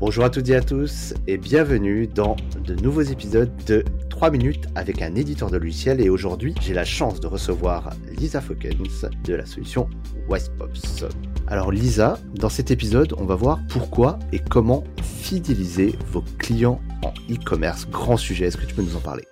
Bonjour à toutes et à tous et bienvenue dans de nouveaux épisodes de 3 minutes avec un éditeur de logiciel et aujourd'hui j'ai la chance de recevoir Lisa Fokens de la solution Westpops. Alors Lisa, dans cet épisode on va voir pourquoi et comment fidéliser vos clients en e-commerce. Grand sujet, est-ce que tu peux nous en parler?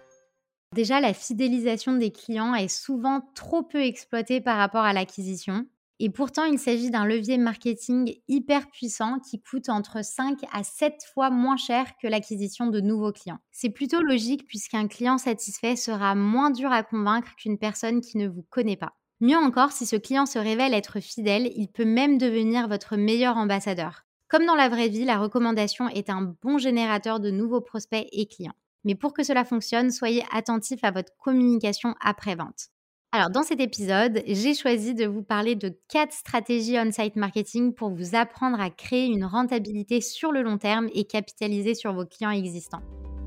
Déjà, la fidélisation des clients est souvent trop peu exploitée par rapport à l'acquisition. Et pourtant, il s'agit d'un levier marketing hyper puissant qui coûte entre 5 à 7 fois moins cher que l'acquisition de nouveaux clients. C'est plutôt logique puisqu'un client satisfait sera moins dur à convaincre qu'une personne qui ne vous connaît pas. Mieux encore, si ce client se révèle être fidèle, il peut même devenir votre meilleur ambassadeur. Comme dans la vraie vie, la recommandation est un bon générateur de nouveaux prospects et clients. Mais pour que cela fonctionne, soyez attentif à votre communication après-vente. Alors, dans cet épisode, j'ai choisi de vous parler de quatre stratégies on-site marketing pour vous apprendre à créer une rentabilité sur le long terme et capitaliser sur vos clients existants.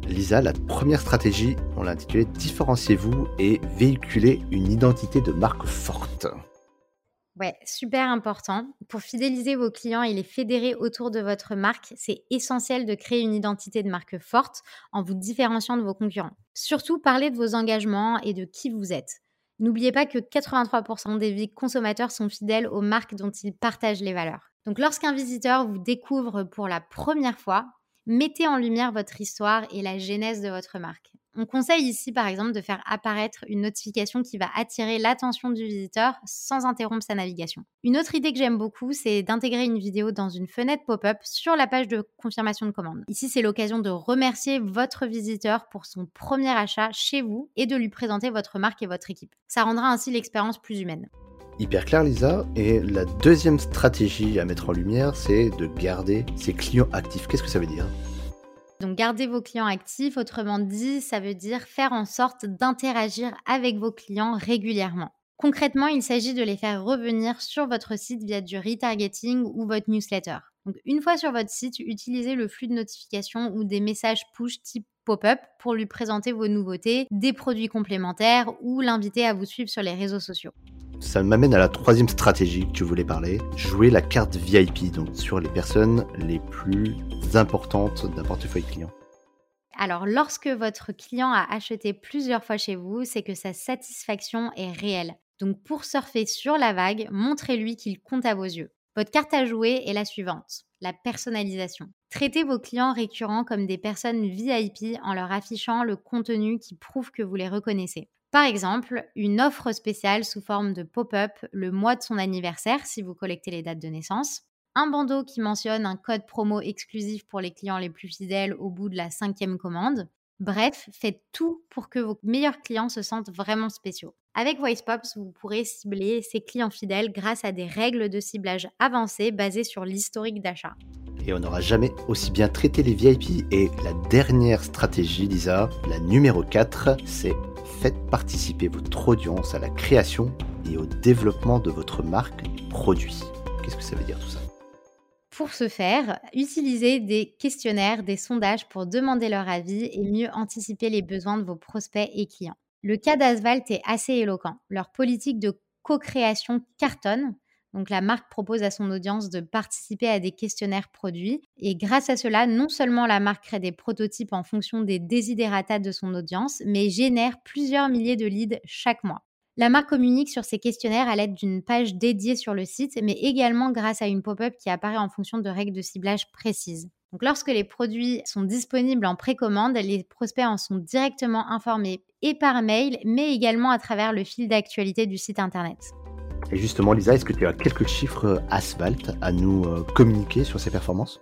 Lisa, la première stratégie, on l'a intitulée Différenciez-vous et véhiculez une identité de marque forte. Ouais, super important. Pour fidéliser vos clients et les fédérer autour de votre marque, c'est essentiel de créer une identité de marque forte en vous différenciant de vos concurrents. Surtout, parlez de vos engagements et de qui vous êtes. N'oubliez pas que 83% des consommateurs sont fidèles aux marques dont ils partagent les valeurs. Donc lorsqu'un visiteur vous découvre pour la première fois, mettez en lumière votre histoire et la genèse de votre marque. On conseille ici, par exemple, de faire apparaître une notification qui va attirer l'attention du visiteur sans interrompre sa navigation. Une autre idée que j'aime beaucoup, c'est d'intégrer une vidéo dans une fenêtre pop-up sur la page de confirmation de commande. Ici, c'est l'occasion de remercier votre visiteur pour son premier achat chez vous et de lui présenter votre marque et votre équipe. Ça rendra ainsi l'expérience plus humaine. Hyper clair Lisa. Et la deuxième stratégie à mettre en lumière, c'est de garder ses clients actifs. Qu'est-ce que ça veut dire? Donc, garder vos clients actifs, autrement dit, ça veut dire faire en sorte d'interagir avec vos clients régulièrement. Concrètement, il s'agit de les faire revenir sur votre site via du retargeting ou votre newsletter. Donc, une fois sur votre site, utilisez le flux de notifications ou des messages push type pop-up pour lui présenter vos nouveautés, des produits complémentaires ou l'inviter à vous suivre sur les réseaux sociaux ça m'amène à la troisième stratégie que tu voulais parler, jouer la carte VIP, donc sur les personnes les plus importantes d'un portefeuille client. Alors, lorsque votre client a acheté plusieurs fois chez vous, c'est que sa satisfaction est réelle. Donc, pour surfer sur la vague, montrez-lui qu'il compte à vos yeux. Votre carte à jouer est la suivante, la personnalisation. Traitez vos clients récurrents comme des personnes VIP en leur affichant le contenu qui prouve que vous les reconnaissez. Par exemple, une offre spéciale sous forme de pop-up le mois de son anniversaire si vous collectez les dates de naissance, un bandeau qui mentionne un code promo exclusif pour les clients les plus fidèles au bout de la cinquième commande. Bref, faites tout pour que vos meilleurs clients se sentent vraiment spéciaux. Avec VoicePops, vous pourrez cibler ces clients fidèles grâce à des règles de ciblage avancées basées sur l'historique d'achat. Et on n'aura jamais aussi bien traité les VIP. Et la dernière stratégie, Lisa, la numéro 4, c'est faites participer votre audience à la création et au développement de votre marque et produit. Qu'est-ce que ça veut dire tout ça? Pour ce faire, utilisez des questionnaires, des sondages pour demander leur avis et mieux anticiper les besoins de vos prospects et clients. Le cas d'Asphalt est assez éloquent. Leur politique de co-création cartonne donc la marque propose à son audience de participer à des questionnaires produits et grâce à cela, non seulement la marque crée des prototypes en fonction des desiderata de son audience, mais génère plusieurs milliers de leads chaque mois. La marque communique sur ces questionnaires à l'aide d'une page dédiée sur le site, mais également grâce à une pop-up qui apparaît en fonction de règles de ciblage précises. Donc lorsque les produits sont disponibles en précommande, les prospects en sont directement informés et par mail, mais également à travers le fil d'actualité du site internet. Et justement, Lisa, est-ce que tu as quelques chiffres Asphalt à nous euh, communiquer sur ses performances?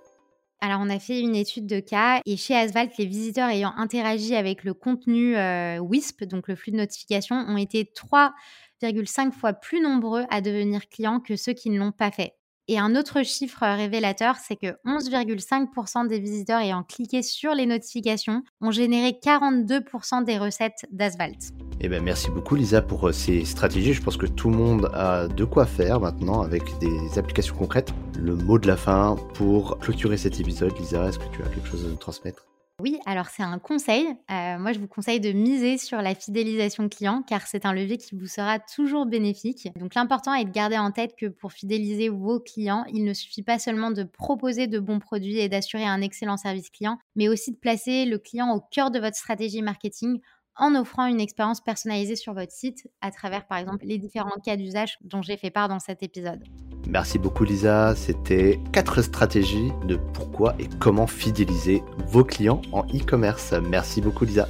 Alors, on a fait une étude de cas et chez Asphalt, les visiteurs ayant interagi avec le contenu euh, WISP, donc le flux de notification, ont été 3,5 fois plus nombreux à devenir clients que ceux qui ne l'ont pas fait. Et un autre chiffre révélateur, c'est que 11,5% des visiteurs ayant cliqué sur les notifications ont généré 42% des recettes d'Asphalt. Eh ben merci beaucoup Lisa pour euh, ces stratégies. Je pense que tout le monde a de quoi faire maintenant avec des applications concrètes. Le mot de la fin pour clôturer cet épisode, Lisa, est-ce que tu as quelque chose à nous transmettre? Oui, alors c'est un conseil. Euh, moi, je vous conseille de miser sur la fidélisation client car c'est un levier qui vous sera toujours bénéfique. Donc l'important est de garder en tête que pour fidéliser vos clients, il ne suffit pas seulement de proposer de bons produits et d'assurer un excellent service client, mais aussi de placer le client au cœur de votre stratégie marketing en offrant une expérience personnalisée sur votre site à travers par exemple les différents cas d'usage dont j'ai fait part dans cet épisode. Merci beaucoup Lisa, c'était quatre stratégies de pourquoi et comment fidéliser vos clients en e-commerce. Merci beaucoup Lisa.